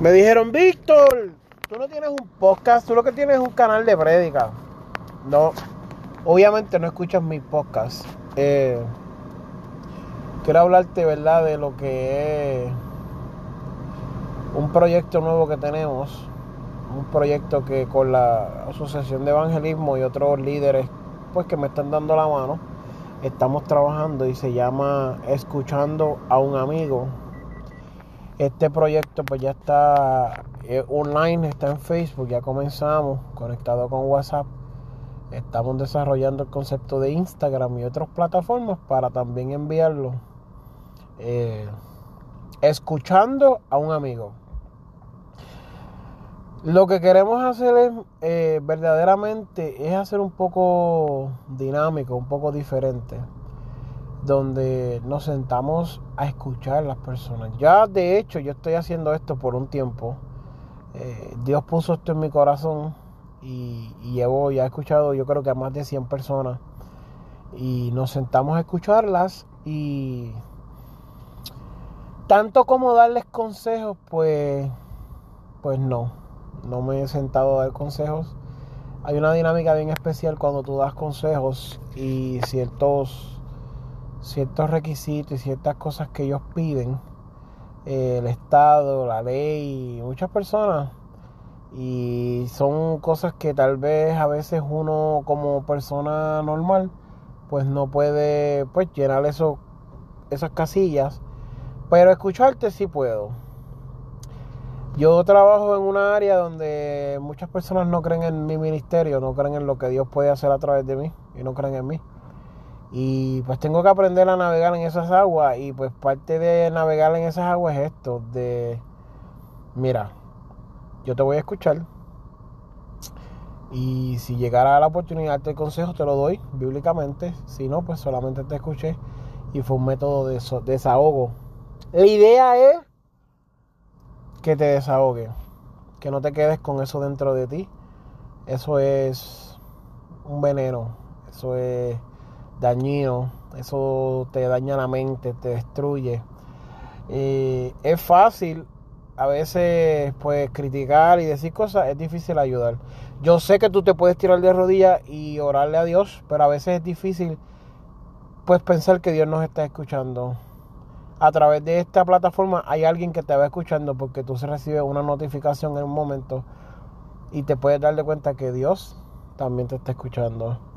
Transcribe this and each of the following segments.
Me dijeron, Víctor, tú no tienes un podcast, tú lo que tienes es un canal de prédica. No, obviamente no escuchas mis podcasts. Eh, quiero hablarte, ¿verdad?, de lo que es un proyecto nuevo que tenemos. Un proyecto que con la Asociación de Evangelismo y otros líderes, pues que me están dando la mano, estamos trabajando y se llama Escuchando a un amigo este proyecto pues ya está eh, online, está en Facebook, ya comenzamos, conectado con WhatsApp. Estamos desarrollando el concepto de Instagram y otras plataformas para también enviarlo. Eh, escuchando a un amigo. Lo que queremos hacer es eh, verdaderamente es hacer un poco dinámico, un poco diferente donde nos sentamos a escuchar a las personas. Ya de hecho yo estoy haciendo esto por un tiempo. Eh, Dios puso esto en mi corazón y, llevo ya he escuchado yo creo que a más de 100 personas y nos sentamos a escucharlas y tanto como darles consejos pues pues no no me he sentado a dar consejos hay una dinámica bien especial cuando tú das consejos y ciertos ciertos requisitos y ciertas cosas que ellos piden, eh, el Estado, la ley, muchas personas. Y son cosas que tal vez a veces uno como persona normal pues no puede pues llenar esas casillas. Pero escucharte sí puedo. Yo trabajo en una área donde muchas personas no creen en mi ministerio, no creen en lo que Dios puede hacer a través de mí y no creen en mí. Y pues tengo que aprender a navegar en esas aguas y pues parte de navegar en esas aguas es esto, de, mira, yo te voy a escuchar y si llegara la oportunidad de consejo te lo doy bíblicamente, si no pues solamente te escuché y fue un método de desahogo. La idea es que te desahogue, que no te quedes con eso dentro de ti. Eso es un veneno, eso es dañino, eso te daña la mente, te destruye. es fácil a veces pues criticar y decir cosas, es difícil ayudar. Yo sé que tú te puedes tirar de rodillas y orarle a Dios, pero a veces es difícil pues pensar que Dios nos está escuchando. A través de esta plataforma hay alguien que te va escuchando porque tú se recibes una notificación en un momento y te puedes dar de cuenta que Dios también te está escuchando.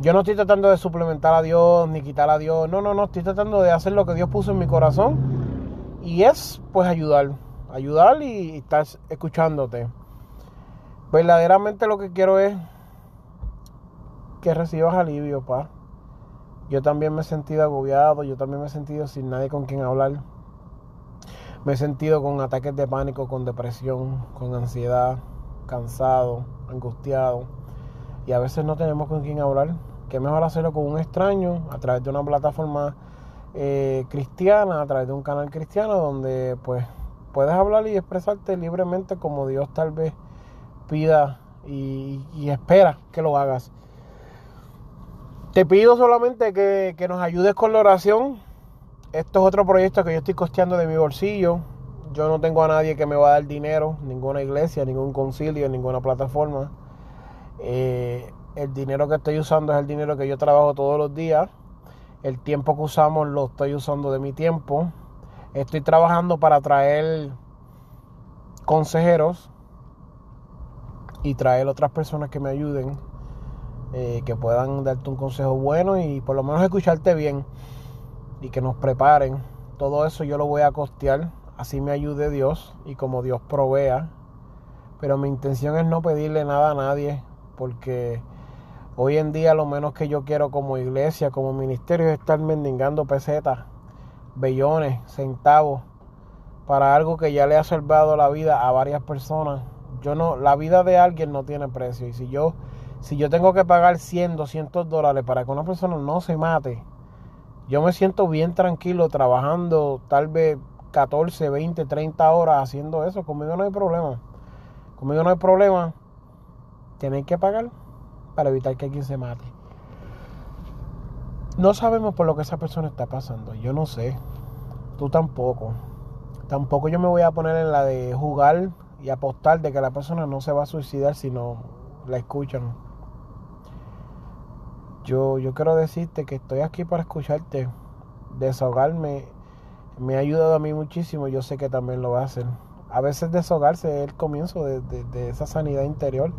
Yo no estoy tratando de suplementar a Dios ni quitar a Dios. No, no, no. Estoy tratando de hacer lo que Dios puso en mi corazón. Y es pues ayudar. Ayudar y estar escuchándote. Verdaderamente lo que quiero es que recibas alivio, pa. Yo también me he sentido agobiado. Yo también me he sentido sin nadie con quien hablar. Me he sentido con ataques de pánico, con depresión, con ansiedad, cansado, angustiado. Y a veces no tenemos con quien hablar que mejor hacerlo con un extraño a través de una plataforma eh, cristiana, a través de un canal cristiano donde pues puedes hablar y expresarte libremente como Dios tal vez pida y, espera que lo hagas. Te pido solamente que, que nos ayudes con la oración. Esto es otro proyecto que yo estoy costeando de mi bolsillo. Yo no tengo a nadie que me va a dar dinero, ninguna iglesia, ningún concilio, ninguna plataforma. Eh, el dinero que estoy usando es el dinero que yo trabajo todos los días. El tiempo que usamos lo estoy usando de mi tiempo. Estoy trabajando para traer consejeros y traer otras personas que me ayuden, eh, que puedan darte un consejo bueno y por lo menos escucharte bien y que nos preparen. Todo eso yo lo voy a costear, así me ayude Dios y como Dios provea. Pero mi intención es no pedirle nada a nadie porque Hoy en día lo menos que yo quiero como iglesia, como ministerio es estar mendigando pesetas, bellones, centavos para algo que ya le ha salvado la vida a varias personas. Yo no, la vida de alguien no tiene precio y si yo si yo tengo que pagar 100, 200 dólares para que una persona no se mate, yo me siento bien tranquilo trabajando tal vez 14, 20, 30 horas haciendo eso. Conmigo no hay problema. Conmigo no hay problema. Tienen que pagar para evitar que alguien se mate. No sabemos por lo que esa persona está pasando. Yo no sé. Tú tampoco. Tampoco yo me voy a poner en la de jugar y apostar de que la persona no se va a suicidar si no la escuchan. Yo, yo quiero decirte que estoy aquí para escucharte. Desahogarme me ha ayudado a mí muchísimo. Yo sé que también lo va a hacer. A veces desahogarse es el comienzo de, de esa sanidad interior.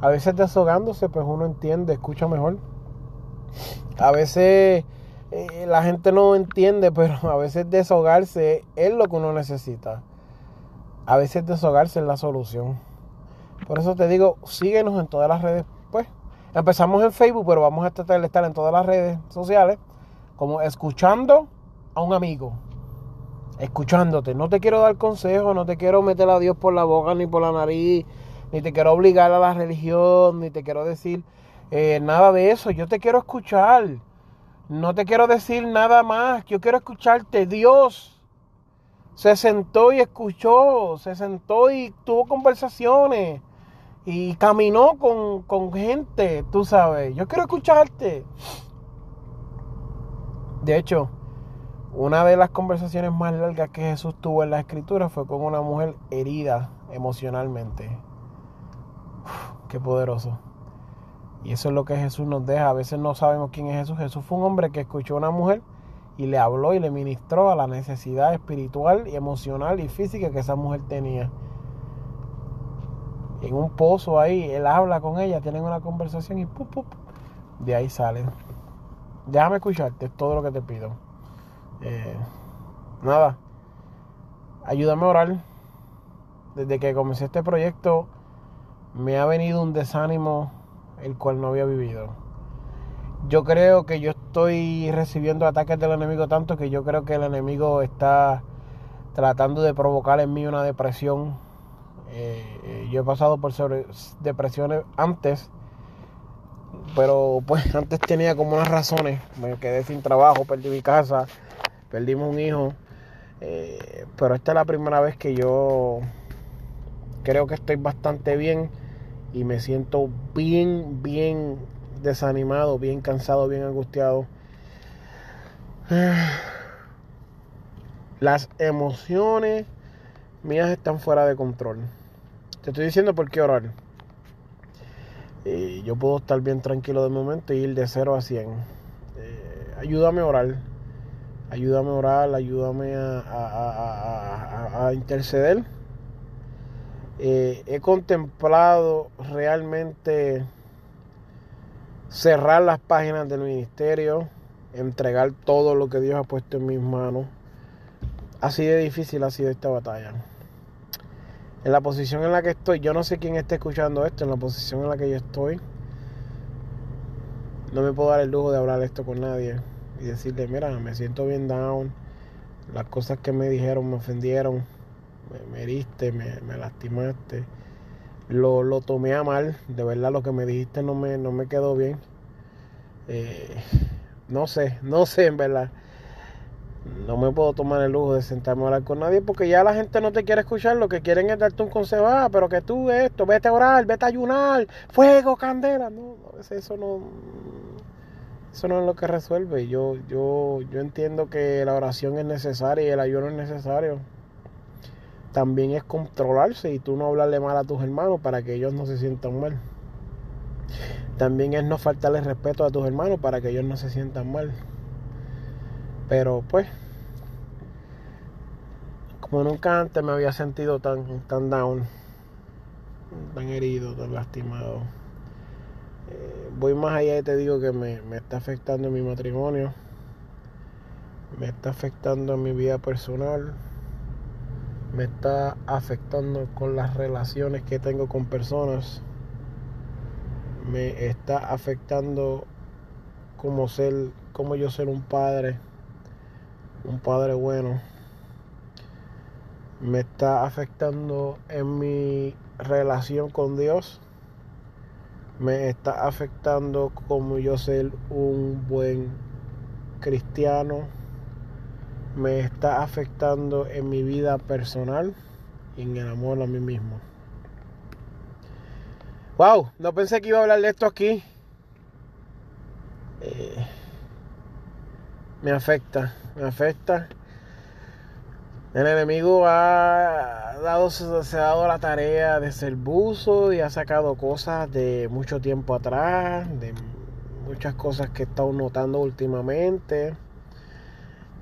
A veces desahogándose, pues uno entiende, escucha mejor. A veces eh, la gente no entiende, pero a veces desahogarse es lo que uno necesita. A veces desahogarse es la solución. Por eso te digo, síguenos en todas las redes. Pues empezamos en Facebook, pero vamos a tratar de estar en todas las redes sociales, como escuchando a un amigo. Escuchándote. No te quiero dar consejo, no te quiero meter a Dios por la boca ni por la nariz, ni te quiero obligar a la religión, ni te quiero decir eh, nada de eso. Yo te quiero escuchar. No te quiero decir nada más. Yo quiero escucharte. Dios se sentó y escuchó. Se sentó y tuvo conversaciones. Y caminó con, gente, tú sabes. Yo quiero escucharte. De hecho, una de las conversaciones más largas que Jesús tuvo en la escritura fue con una mujer herida emocionalmente. Qué poderoso. Y eso es lo que Jesús nos deja. A veces no sabemos quién es Jesús. Jesús fue un hombre que escuchó a una mujer y le habló y le ministró a la necesidad espiritual y emocional y física que esa mujer tenía. En un pozo ahí, él habla con ella, tienen una conversación y ¡pup, pup! de ahí salen. Déjame escucharte, es todo lo que te pido. Eh, nada, ayúdame a orar. Desde que comencé este proyecto me ha venido un desánimo el cual no había vivido. Yo creo que yo estoy recibiendo ataques del enemigo tanto que yo creo que el enemigo está tratando de provocar en mí una depresión. Eh, eh, yo he pasado por depresiones antes, pero pues antes tenía como unas razones. Me quedé sin trabajo, perdí mi casa, perdimos un hijo. Eh, pero esta es la primera vez que yo creo que estoy bastante bien y me siento bien, bien desanimado, bien cansado, bien angustiado. Las emociones mías están fuera de control. Te estoy diciendo por qué orar. yo puedo estar bien tranquilo de momento y ir de 0 a 100. Eh, ayúdame a orar. Ayúdame a orar, ayúdame a interceder eh, he contemplado realmente cerrar las páginas del ministerio, entregar todo lo que Dios ha puesto en mis manos. Así de difícil ha sido esta batalla. En la posición en la que estoy, yo no sé quién está escuchando esto, en la posición en la que yo estoy, no me puedo dar el lujo de hablar esto con nadie y decirle, mira, me siento bien down, las cosas que me dijeron me ofendieron me, heriste, me, lastimaste. Lo, lo, tomé a mal, de verdad lo que me dijiste no me, no me quedó bien. Eh, no sé, no sé en verdad. No me puedo tomar el lujo de sentarme a hablar con nadie porque ya la gente no te quiere escuchar, lo que quieren es darte un consejo, ah, pero que tú esto, vete a orar, vete a ayunar, fuego, candela. No, eso no, eso no es lo que resuelve. Yo, yo, yo entiendo que la oración es necesaria y el ayuno es necesario también es controlarse y tú no hablarle mal a tus hermanos para que ellos no se sientan mal. También es no faltarle respeto a tus hermanos para que ellos no se sientan mal. Pero pues, como nunca antes me había sentido tan, tan down, tan herido, tan lastimado. Eh, voy más allá y te digo que me, me está afectando mi matrimonio, me está afectando en mi vida personal me está afectando con las relaciones que tengo con personas. me está afectando como ser, como yo ser un padre, un padre bueno. Me está afectando en mi relación con Dios. Me está afectando como yo ser un buen cristiano. Me está afectando en mi vida personal y en el amor a mí mismo. Wow, no pensé que iba a hablar de esto aquí. Eh, me afecta, me afecta. El enemigo ha dado, se ha dado la tarea de ser buzo y ha sacado cosas de mucho tiempo atrás, de muchas cosas que he estado notando últimamente.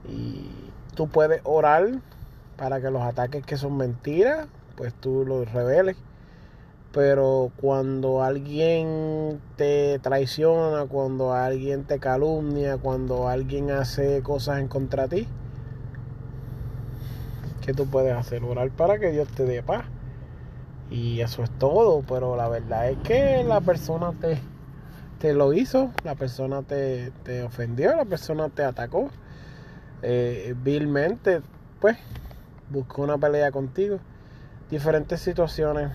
Y tú puedes orar para que los ataques que son mentiras, pues tú los reveles pero cuando alguien te traiciona, cuando alguien te calumnia, cuando alguien hace cosas en contra de ti, ¿qué tú puedes hacer? Orar para que Dios te dé paz. Y eso es todo, pero la verdad es que la persona te, te lo hizo, la persona te, te ofendió, la persona te atacó eh, vilmente, pues buscó una pelea contigo. Diferentes situaciones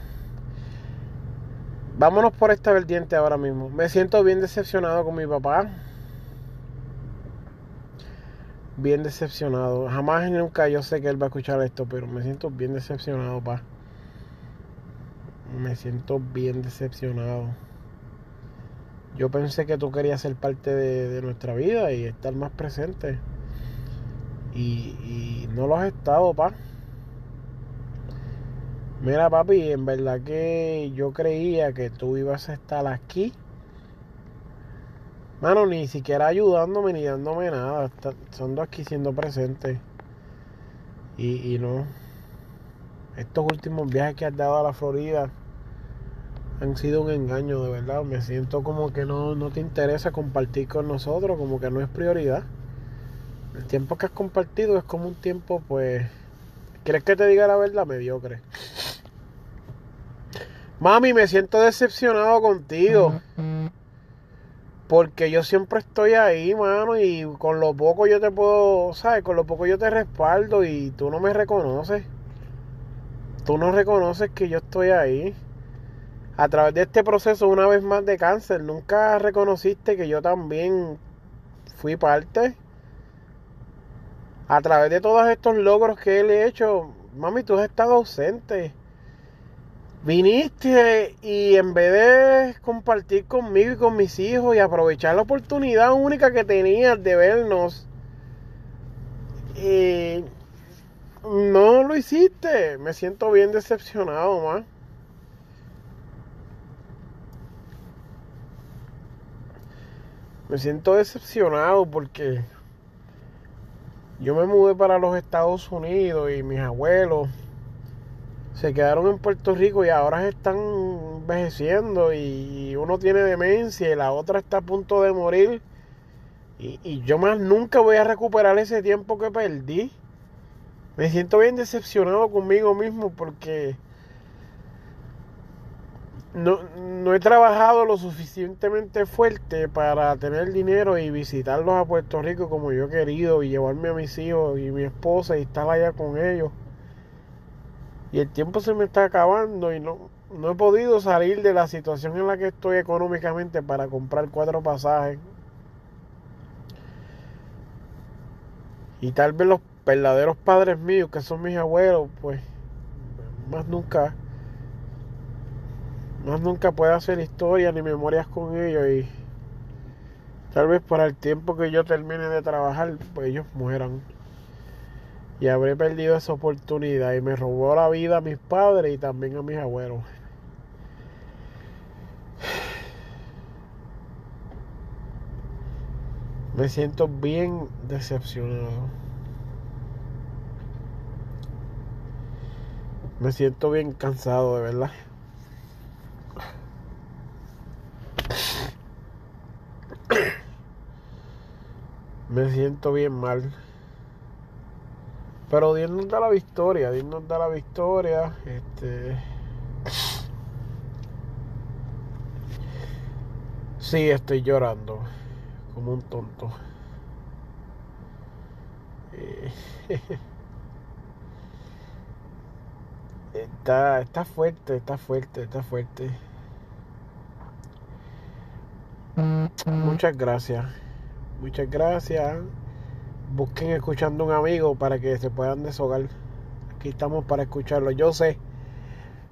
Vámonos por esta vertiente ahora mismo. Me siento bien decepcionado con mi papá. Bien decepcionado. Jamás nunca yo sé que él va a escuchar esto, pero me siento bien decepcionado, pa. Me siento bien decepcionado. Yo pensé que tú querías ser parte de, nuestra vida y estar más presente. Y, y no lo has estado, pa. Mira, papi, en verdad que yo creía que tú ibas a estar aquí. Mano, ni siquiera ayudándome ni dándome nada. Estando aquí siendo presente. Y, y no. Estos últimos viajes que has dado a la Florida han sido un engaño, de verdad. Me siento como que no, no te interesa compartir con nosotros, como que no es prioridad. El tiempo que has compartido es como un tiempo, pues. ¿Crees que te diga la verdad? Mediocre. Mami, me siento decepcionado contigo. Porque yo siempre estoy ahí, mano, y con lo poco yo te puedo, ¿sabes? Con lo poco yo te respaldo y tú no me reconoces. Tú no reconoces que yo estoy ahí. A través de este proceso, una vez más de cáncer, nunca reconociste que yo también fui parte. A través de todos estos logros que él he hecho, mami, tú has estado ausente. Viniste y en vez de compartir conmigo y con mis hijos y aprovechar la oportunidad única que tenías de vernos, eh, no lo hiciste. Me siento bien decepcionado. Me siento decepcionado porque yo me mudé para los Estados Unidos y mis abuelos se quedaron en Puerto Rico y ahora están envejeciendo y uno tiene demencia y la otra está a punto de morir. Y, yo más nunca voy a recuperar ese tiempo que perdí. Me siento bien decepcionado conmigo mismo porque no, no he trabajado lo suficientemente fuerte para tener dinero y visitarlos a Puerto Rico como yo he querido y llevarme a mis hijos y mi esposa y estar allá con ellos y el tiempo se me está acabando y no, no he podido salir de la situación en la que estoy económicamente para comprar cuatro pasajes. Y tal vez los verdaderos padres míos, que son mis abuelos, pues más nunca, más nunca pueda hacer historia ni memorias con ellos y tal vez para el tiempo que yo termine de trabajar, pues ellos mueran y habré perdido esa oportunidad y me robó la vida a mis padres y también a mis abuelos. Me siento bien decepcionado. Me siento bien cansado, de verdad. Me siento bien mal. Pero Dios nos da la victoria, Dios nos da la victoria. Este. Sí, estoy llorando como un tonto. Eh, está, está fuerte, está fuerte, está fuerte. Muchas gracias. Muchas gracias. Busquen escuchando un amigo para que se puedan deshogar. Aquí estamos para escucharlo. Yo sé,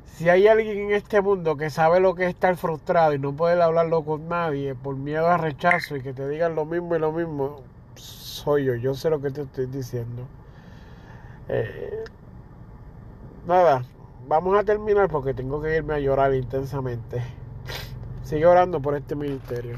si hay alguien en este mundo que sabe lo que es estar frustrado y no puede hablarlo con nadie por miedo a rechazo y que te digan lo mismo y lo mismo, soy yo. Yo sé lo que te estoy diciendo. Eh, nada, vamos a terminar porque tengo que irme a llorar intensamente. Sigue orando por este ministerio.